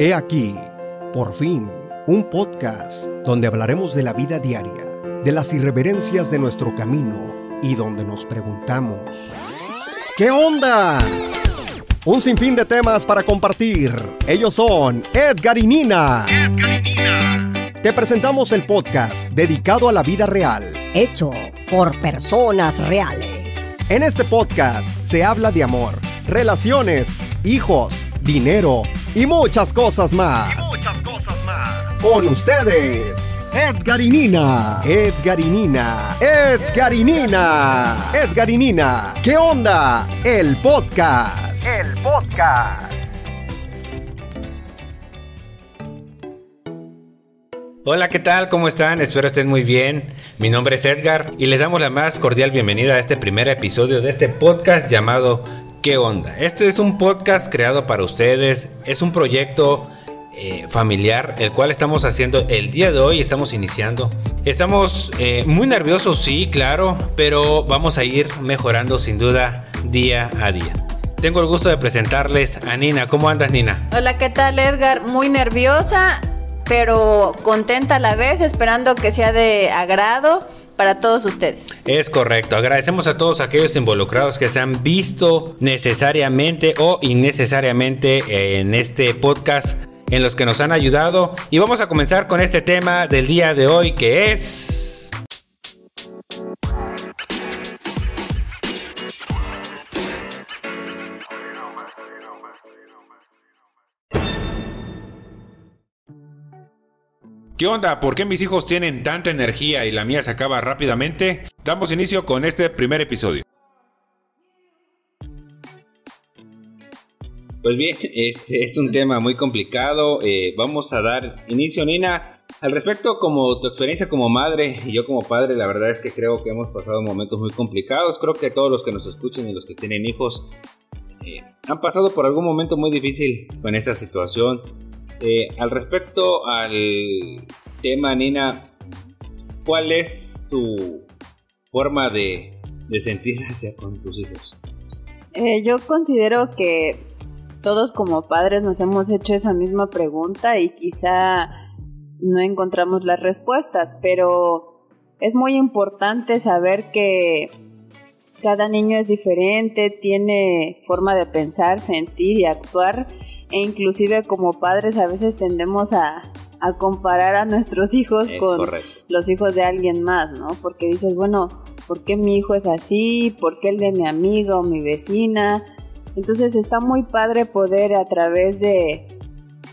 He aquí, por fin, un podcast donde hablaremos de la vida diaria, de las irreverencias de nuestro camino y donde nos preguntamos, ¿qué onda? Un sinfín de temas para compartir. Ellos son Edgar y Nina. Edgar y Nina. Te presentamos el podcast dedicado a la vida real. Hecho por personas reales. En este podcast se habla de amor, relaciones, hijos, dinero y muchas cosas más. muchas cosas más. Con ustedes, Edgar y Nina. Edgar y Nina. Edgar y Nina. Edgar y Nina. ¿Qué onda? El podcast. El podcast. Hola, ¿qué tal? ¿Cómo están? Espero estén muy bien. Mi nombre es Edgar y les damos la más cordial bienvenida a este primer episodio de este podcast llamado ¿Qué onda? Este es un podcast creado para ustedes, es un proyecto eh, familiar el cual estamos haciendo el día de hoy, estamos iniciando. Estamos eh, muy nerviosos, sí, claro, pero vamos a ir mejorando sin duda día a día. Tengo el gusto de presentarles a Nina. ¿Cómo andas, Nina? Hola, ¿qué tal, Edgar? Muy nerviosa pero contenta a la vez, esperando que sea de agrado para todos ustedes. Es correcto. Agradecemos a todos aquellos involucrados que se han visto necesariamente o innecesariamente en este podcast en los que nos han ayudado. Y vamos a comenzar con este tema del día de hoy que es... ¿Qué onda? ¿Por qué mis hijos tienen tanta energía y la mía se acaba rápidamente? Damos inicio con este primer episodio. Pues bien, este es un tema muy complicado. Eh, vamos a dar inicio, Nina. Al respecto, como tu experiencia como madre y yo como padre, la verdad es que creo que hemos pasado momentos muy complicados. Creo que todos los que nos escuchen y los que tienen hijos eh, han pasado por algún momento muy difícil con esta situación eh, al respecto al tema, Nina, ¿cuál es tu forma de, sentir hacia con tus hijos? Eh, yo considero que todos como padres nos hemos hecho esa misma pregunta y quizá no encontramos las respuestas, pero es muy importante saber que cada niño es diferente, tiene forma de pensar, sentir y actuar e inclusive como padres a veces tendemos a, comparar a nuestros hijos con los hijos de alguien más, ¿no? Porque dices, bueno, ¿por qué mi hijo es así? ¿Por qué el de mi amigo o mi vecina? Entonces está muy padre poder a través de,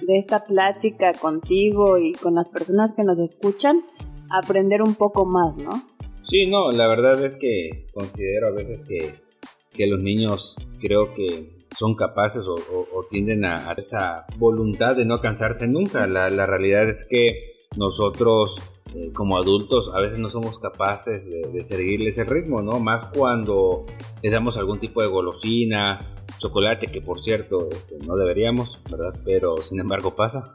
de esta plática contigo y con las personas que nos escuchan aprender un poco más, ¿no? Sí, no, la verdad es que considero a veces que, que los niños creo que son capaces o, tienden a, esa voluntad de no cansarse nunca. La, realidad es que nosotros eh, como adultos a veces no somos capaces de, seguirles el ritmo, ¿no? Más cuando les damos algún tipo de golosina, chocolate, que por cierto este, no deberíamos, ¿verdad? Pero sin embargo pasa.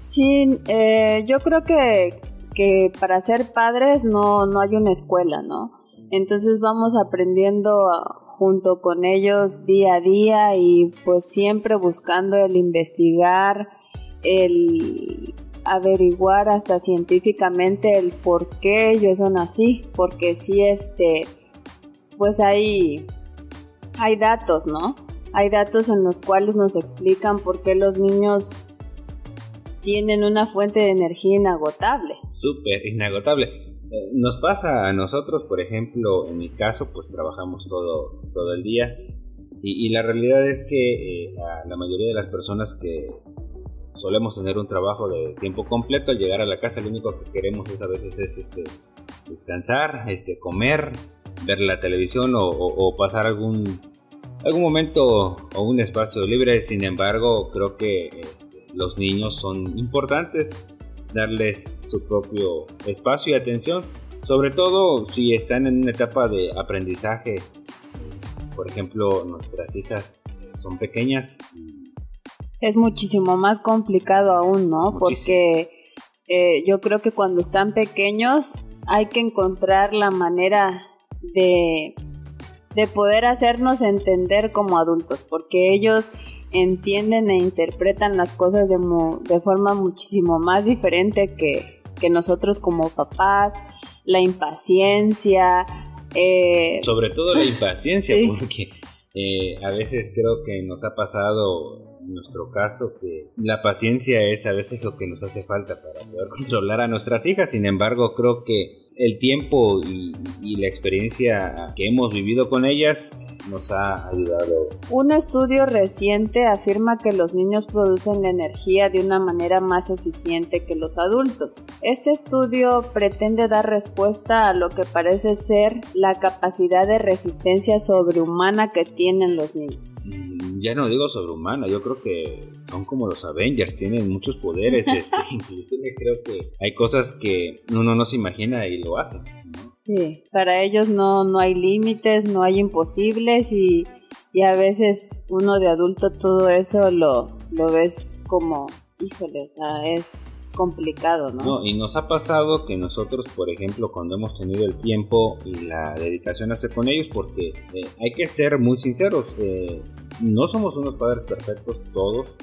Sí, eh, yo creo que, que para ser padres no, no hay una escuela, ¿no? Entonces vamos aprendiendo junto con ellos día a día y pues siempre buscando el investigar, el averiguar hasta científicamente el por qué ellos son así, porque si este, pues hay, hay datos, ¿no? Hay datos en los cuales nos explican por qué los niños tienen una fuente de energía inagotable. Súper inagotable. Nos pasa a nosotros, por ejemplo, en mi caso, pues trabajamos todo, todo el día y, la realidad es que eh, a la mayoría de las personas que solemos tener un trabajo de tiempo completo, al llegar a la casa lo único que queremos es a veces es este, descansar, este, comer, ver la televisión o, pasar algún, algún momento o un espacio libre. Sin embargo, creo que este, los niños son importantes darles su propio espacio y atención, sobre todo si están en una etapa de aprendizaje. Por ejemplo, nuestras hijas son pequeñas. Es muchísimo más complicado aún, ¿no? Porque eh, yo creo que cuando están pequeños hay que encontrar la manera de, de poder hacernos entender como adultos, porque ellos entienden e interpretan las cosas de, de forma muchísimo más diferente que, que nosotros como papás, la impaciencia. Eh, Sobre todo la impaciencia, porque eh, a veces creo que nos ha pasado en nuestro caso que la paciencia es a veces lo que nos hace falta para poder controlar a nuestras hijas. Sin embargo, creo que el tiempo y, la experiencia que hemos vivido con ellas nos ha ayudado. Un estudio reciente afirma que los niños producen la energía de una manera más eficiente que los adultos. Este estudio pretende dar respuesta a lo que parece ser la capacidad de resistencia sobrehumana que tienen los niños. Mm, ya no digo sobrehumana, yo creo que son como los Avengers, tienen muchos poderes, este, creo que hay cosas que uno no se imagina y lo hacen. Sí, para ellos no, no hay límites, no hay imposibles y, a veces uno de adulto todo eso lo, lo ves como, híjole, o sea, es complicado, ¿no? No, y nos ha pasado que nosotros, por ejemplo, cuando hemos tenido el tiempo y la dedicación a hacer con ellos, porque eh, hay que ser muy sinceros, eh, no somos unos padres perfectos todos.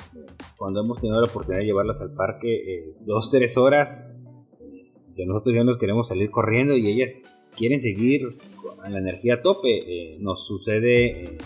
Cuando hemos tenido la oportunidad de llevarlas al parque, eh, dos, tres horas, que nosotros ya nos queremos salir corriendo y ellas quieren seguir con la energía a tope. Eh, nos sucede eh,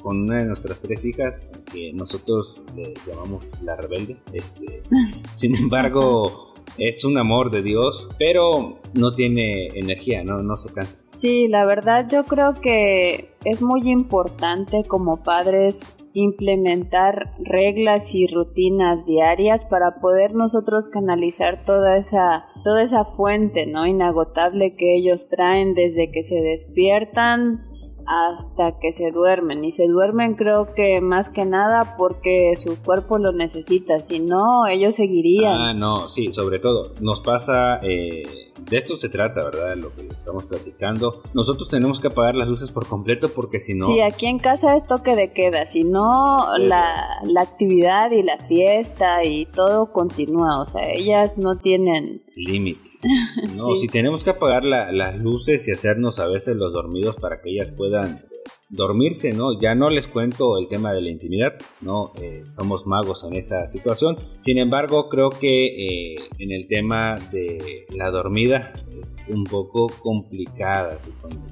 con una de nuestras tres hijas que nosotros le llamamos la rebelde. Este, sin embargo, es un amor de Dios, pero no tiene energía, no, no se cansa. Sí, la verdad yo creo que es muy importante como padres implementar reglas y rutinas diarias para poder nosotros canalizar toda esa toda esa fuente no inagotable que ellos traen desde que se despiertan hasta que se duermen. Y se duermen creo que más que nada porque su cuerpo lo necesita si no ellos seguirían. Ah no sí sobre todo nos pasa eh de esto se trata, ¿verdad? Lo que estamos platicando. Nosotros tenemos que apagar las luces por completo porque si no... Sí, aquí en casa es toque de queda, si no la, la actividad y la fiesta y todo continúa, o sea, ellas no tienen... Límite. No, si tenemos que apagar las luces y hacernos a veces los dormidos para que ellas puedan dormirse, ¿no? Ya no les cuento el tema de la intimidad, ¿no? Eh, somos magos en esa situación. Sin embargo, creo que eh, en el tema de la dormida es un poco complicada.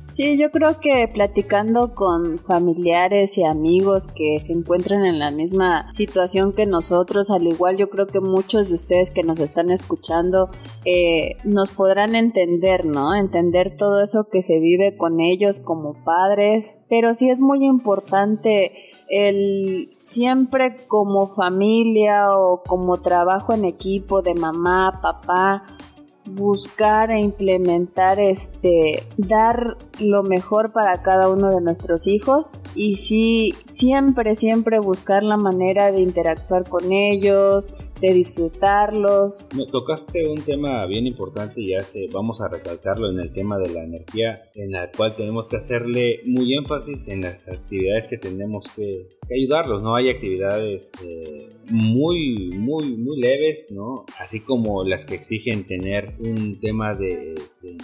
Sí, yo creo que platicando con familiares y amigos que se encuentran en la misma situación que nosotros, al igual yo creo que muchos de ustedes que nos están escuchando eh, nos podrán entender, ¿no? Entender todo eso que se vive con ellos como padres, pero sí es muy importante el siempre como familia o como trabajo en equipo de mamá, papá, buscar e implementar este dar lo mejor para cada uno de nuestros hijos y sí siempre siempre buscar la manera de interactuar con ellos de disfrutarlos. Me tocaste un tema bien importante y ya se, vamos a recalcarlo en el tema de la energía, en la cual tenemos que hacerle muy énfasis en las actividades que tenemos que, ayudarlos, ¿no? Hay actividades eh, muy, muy, muy leves, ¿no? Así como las que exigen tener un tema de,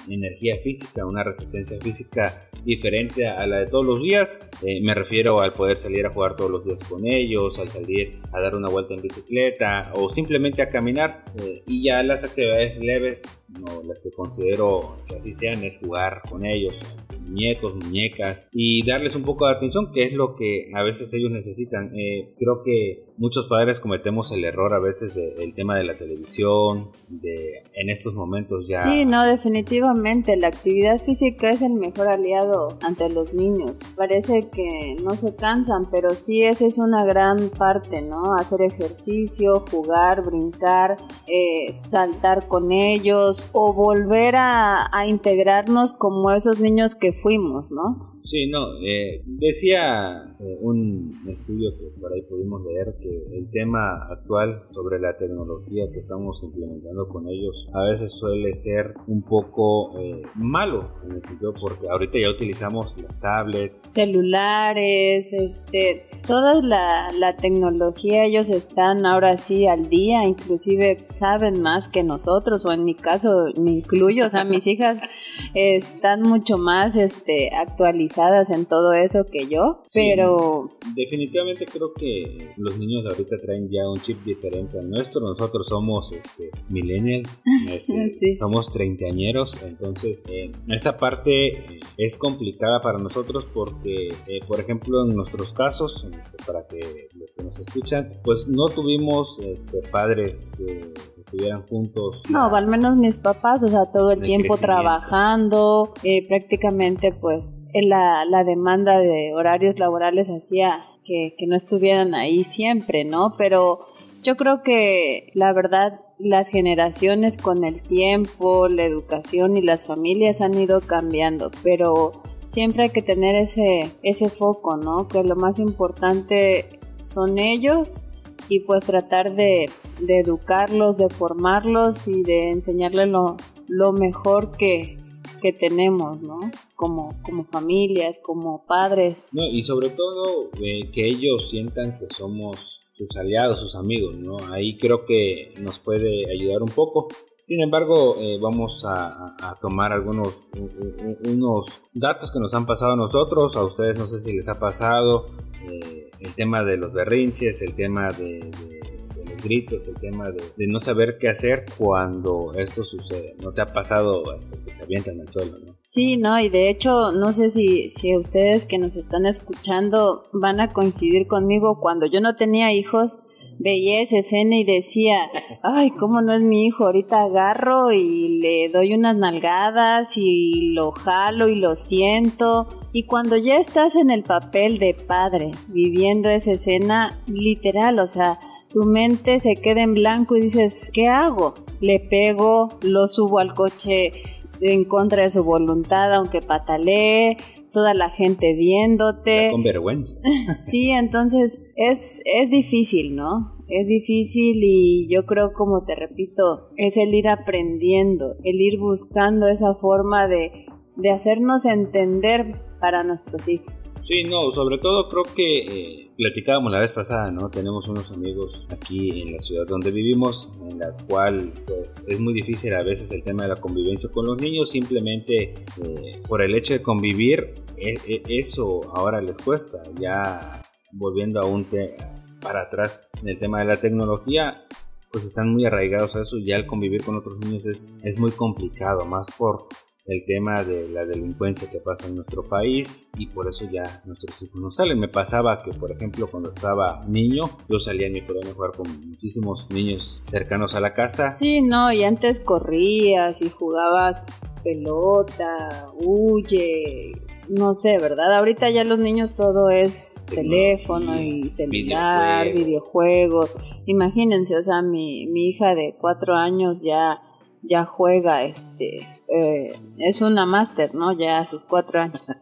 energía física, una resistencia física diferente a la de todos los días. Eh, me refiero al poder salir a jugar todos los días con ellos, al salir a dar una vuelta en bicicleta o simplemente a caminar. Eh, y ya las actividades leves, no, las que considero que así sean, es jugar con ellos, muñecos, muñecas y darles un poco de atención, que es lo que a veces ellos necesitan. Eh, creo que muchos padres cometemos el error a veces del tema de la televisión, de en estos momentos ya... Sí, no, definitivamente la actividad física es el mejor aliado ante los niños. Parece que no se cansan, pero sí esa es una gran parte, ¿no? Hacer ejercicio, jugar, brincar, eh, saltar con ellos o volver a, integrarnos como esos niños que fuimos, ¿no? Sí, no, eh, decía eh, un estudio que por ahí pudimos leer que el tema actual sobre la tecnología que estamos implementando con ellos a veces suele ser un poco eh, malo en el sentido porque ahorita ya utilizamos las tablets, celulares, este, toda la, la tecnología ellos están ahora sí al día, inclusive saben más que nosotros o en mi caso me incluyo, o sea, mis hijas están mucho más este, actualizadas en todo eso que yo, pero pero... Definitivamente creo que los niños ahorita traen ya un chip diferente al nuestro. Nosotros somos este, millennials, este, somos treintañeros, entonces eh, esa parte eh, es complicada para nosotros porque, eh, por ejemplo, en nuestros casos, este, para que los que nos escuchan, pues no tuvimos este, padres que estuvieran juntos. No, al menos mis papás, o sea, todo el tiempo trabajando, eh, prácticamente pues la, la demanda de horarios laborales hacía que, que no estuvieran ahí siempre, ¿no? Pero yo creo que la verdad las generaciones con el tiempo, la educación y las familias han ido cambiando, pero siempre hay que tener ese, ese foco, ¿no? Que lo más importante son ellos y pues tratar de, educarlos, de formarlos y de enseñarles lo, mejor que, tenemos, ¿no? Como, como familias, como padres. No, y sobre todo eh, que ellos sientan que somos sus aliados, sus amigos, ¿no? Ahí creo que nos puede ayudar un poco. Sin embargo, eh, vamos a, tomar algunos unos datos que nos han pasado a nosotros, a ustedes no sé si les ha pasado, eh, el tema de los berrinches, el tema de, gritos, el tema de, no saber qué hacer cuando esto sucede. ¿No te ha pasado que te avientan al suelo, no? Sí, no, y de hecho, no sé si, si ustedes que nos están escuchando van a coincidir conmigo. Cuando yo no tenía hijos, veía esa escena y decía, ay, ¿cómo no es mi hijo? Ahorita agarro y le doy unas nalgadas y lo jalo y lo siento. Y cuando ya estás en el papel de padre, viviendo esa escena, literal, o sea, tu mente se queda en blanco y dices, ¿qué hago? Le pego, lo subo al coche en contra de su voluntad, aunque patalee, toda la gente viéndote. con vergüenza. sí, entonces es, es difícil, ¿no? Es difícil y yo creo, como te repito, es el ir aprendiendo, el ir buscando esa forma de, de hacernos entender para nuestros hijos. Sí, no, sobre todo creo que eh, platicábamos la vez pasada, ¿no? Tenemos unos amigos aquí en la ciudad donde vivimos, en la cual pues es muy difícil a veces el tema de la convivencia con los niños, simplemente eh, por el hecho de convivir, e, e, eso ahora les cuesta, ya volviendo a un para atrás en el tema de la tecnología, pues están muy arraigados a eso, ya el convivir con otros niños es, es muy complicado, más por el tema de la delincuencia que pasa en nuestro país y por eso ya nuestros hijos no salen. Me pasaba que, por ejemplo, cuando estaba niño, yo salía en mi colonia a jugar con muchísimos niños cercanos a la casa. Sí, no, y antes corrías y jugabas pelota, huye, no sé, ¿verdad? Ahorita ya los niños todo es teléfono y celular, videojuegos. Imagínense, o sea, mi, mi hija de cuatro años ya, ya juega este eh, es una máster, ¿no? Ya a sus cuatro años.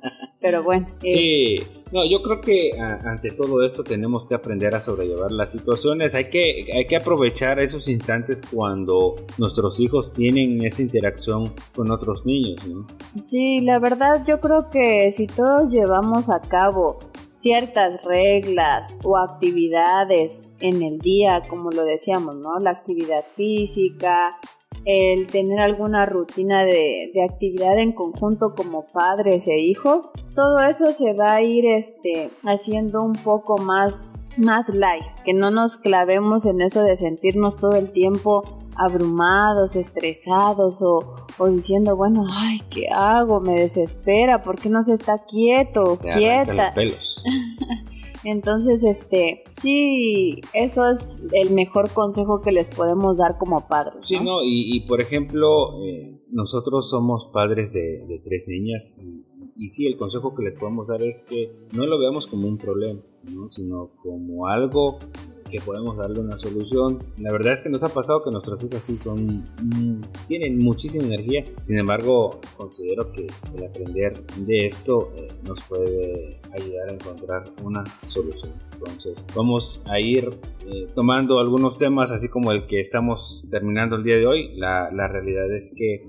Pero bueno. Sí, no, yo creo que ante todo esto tenemos que aprender a sobrellevar las situaciones. Hay que, hay que aprovechar esos instantes cuando nuestros hijos tienen esa interacción con otros niños, ¿no? Sí, la verdad yo creo que si todos llevamos a cabo ciertas reglas o actividades en el día, como lo decíamos, ¿no? La actividad física, el tener alguna rutina de, actividad en conjunto como padres e hijos, todo eso se va a ir este, haciendo un poco más, más light, que no nos clavemos en eso de sentirnos todo el tiempo abrumados, estresados o, diciendo, bueno, ay, ¿qué hago? Me desespera, ¿por qué no se está quieto, quieta? Entonces, este, sí, eso es el mejor consejo que les podemos dar como padres. Sí, no, y, por ejemplo, eh, nosotros somos padres de, tres niñas y, y, sí, el consejo que les podemos dar es que no lo veamos como un problema, ¿no? sino como algo que podemos darle una solución. La verdad es que nos ha pasado que nuestras hijas sí son, mm, tienen muchísima energía, sin embargo considero que el aprender de esto eh, nos puede ayudar a encontrar una solución. Entonces vamos a ir eh, tomando algunos temas así como el que estamos terminando el día de hoy. La, la realidad es que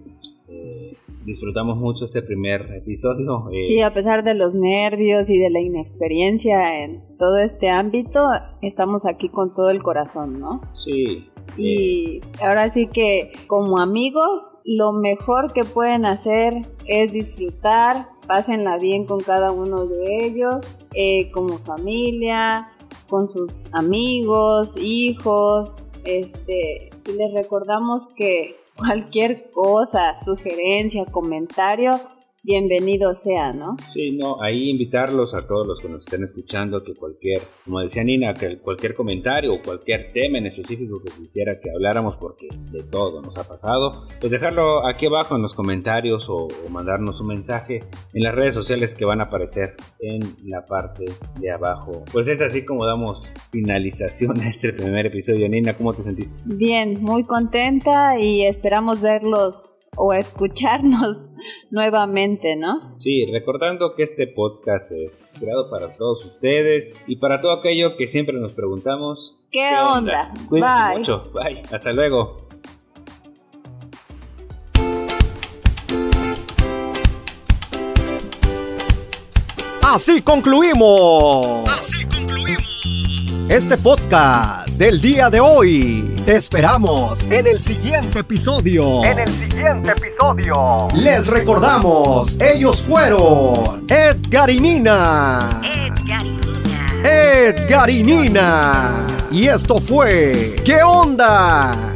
eh, disfrutamos mucho este primer episodio. Eh. Sí, a pesar de los nervios y de la inexperiencia en todo este ámbito, estamos aquí con todo el corazón, ¿no? Sí. Y eh. ahora sí que como amigos, lo mejor que pueden hacer es disfrutar, pásenla bien con cada uno de ellos, como familia, con sus amigos, hijos, este, y les recordamos que cualquier cosa, sugerencia, comentario, bienvenido sea, ¿no? Sí, no, ahí invitarlos a todos los que nos estén escuchando que cualquier, como decía Nina, que cualquier comentario o cualquier tema en específico que quisiera que habláramos porque de todo nos ha pasado, pues dejarlo aquí abajo en los comentarios o, mandarnos un mensaje en las redes sociales que van a aparecer en la parte de abajo. Pues es así como damos finalización a este primer episodio. Nina, ¿cómo te sentiste? Bien, muy contenta y esperamos verlos o escucharnos nuevamente, ¿no? Sí, recordando que este podcast es creado para todos ustedes y para todo aquello que siempre nos preguntamos. ¿Qué, onda? Cuídense mucho. Bye. Hasta luego. Así concluimos. Así concluimos. Este podcast del día de hoy. Te esperamos en el siguiente episodio. En el siguiente episodio. Les recordamos, ellos fueron Edgar y Nina. Edgar y Nina. Y esto fue ¿Qué onda?